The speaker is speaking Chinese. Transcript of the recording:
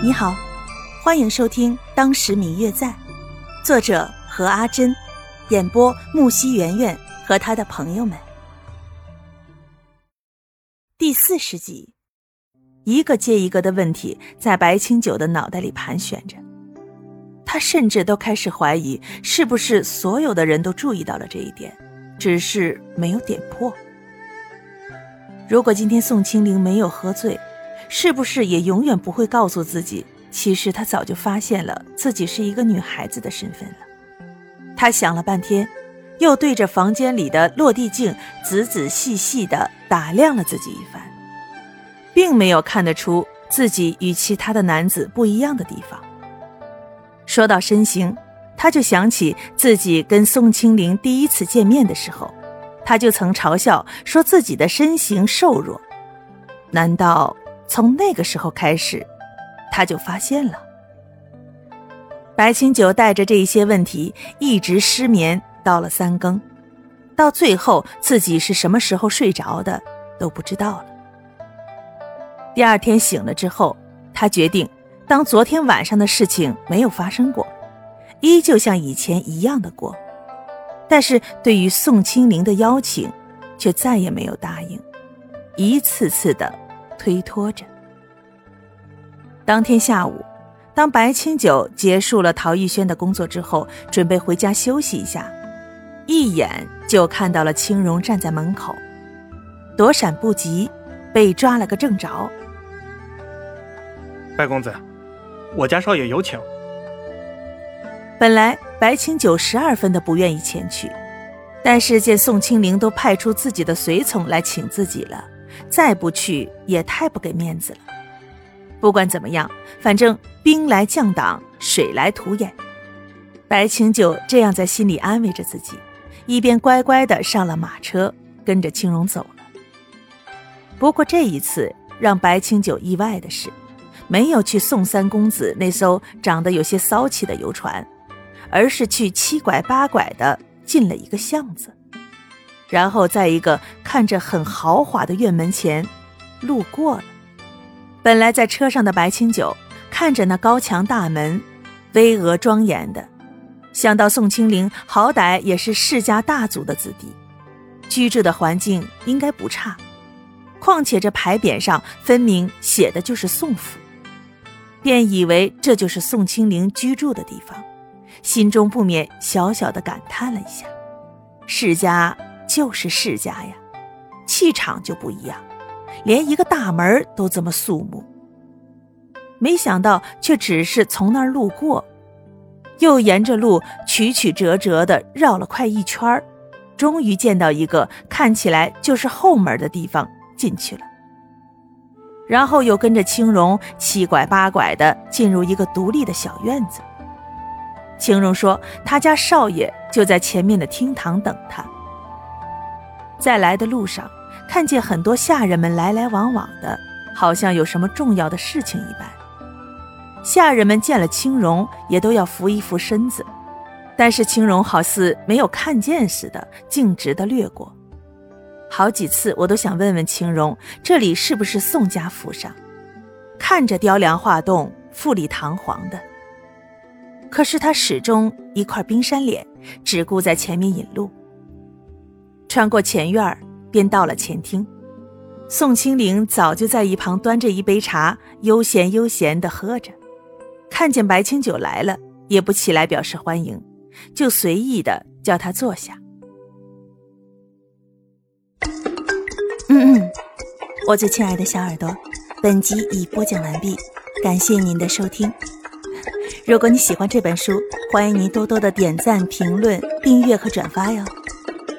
你好，欢迎收听《当时明月在》，作者何阿珍，演播木西圆圆和他的朋友们。第四十集，一个接一个的问题在白清九的脑袋里盘旋着，他甚至都开始怀疑，是不是所有的人都注意到了这一点，只是没有点破。如果今天宋清灵没有喝醉，是不是也永远不会告诉自己，其实他早就发现了自己是一个女孩子的身份了？他想了半天，又对着房间里的落地镜仔仔细细地打量了自己一番，并没有看得出自己与其他的男子不一样的地方。说到身形，他就想起自己跟宋清灵第一次见面的时候，他就曾嘲笑说自己的身形瘦弱，难道？从那个时候开始，他就发现了。白清九带着这些问题一直失眠到了三更，到最后自己是什么时候睡着的都不知道了。第二天醒了之后，他决定当昨天晚上的事情没有发生过，依旧像以前一样的过，但是对于宋清灵的邀请，却再也没有答应，一次次的。推脱着。当天下午，当白清九结束了陶玉轩的工作之后，准备回家休息一下，一眼就看到了青荣站在门口，躲闪不及，被抓了个正着。白公子，我家少爷有请。本来白清九十二分的不愿意前去，但是见宋清灵都派出自己的随从来请自己了。再不去也太不给面子了。不管怎么样，反正兵来将挡，水来土掩。白清九这样在心里安慰着自己，一边乖乖的上了马车，跟着青荣走了。不过这一次让白清九意外的是，没有去宋三公子那艘长得有些骚气的游船，而是去七拐八拐的进了一个巷子。然后在一个看着很豪华的院门前路过了。本来在车上的白清九看着那高墙大门，巍峨庄严的，想到宋清灵好歹也是世家大族的子弟，居住的环境应该不差。况且这牌匾上分明写的就是宋府，便以为这就是宋清灵居住的地方，心中不免小小的感叹了一下：世家。就是世家呀，气场就不一样，连一个大门都这么肃穆。没想到却只是从那儿路过，又沿着路曲曲折折的绕了快一圈终于见到一个看起来就是后门的地方进去了。然后又跟着青荣七拐八拐的进入一个独立的小院子。青荣说他家少爷就在前面的厅堂等他。在来的路上，看见很多下人们来来往往的，好像有什么重要的事情一般。下人们见了青荣，也都要扶一扶身子，但是青荣好似没有看见似的，径直的掠过。好几次，我都想问问青荣，这里是不是宋家府上？看着雕梁画栋、富丽堂皇的，可是他始终一块冰山脸，只顾在前面引路。穿过前院便到了前厅。宋清灵早就在一旁端着一杯茶，悠闲悠闲地喝着。看见白清九来了，也不起来表示欢迎，就随意的叫他坐下。嗯嗯，我最亲爱的小耳朵，本集已播讲完毕，感谢您的收听。如果你喜欢这本书，欢迎您多多的点赞、评论、订阅和转发哟。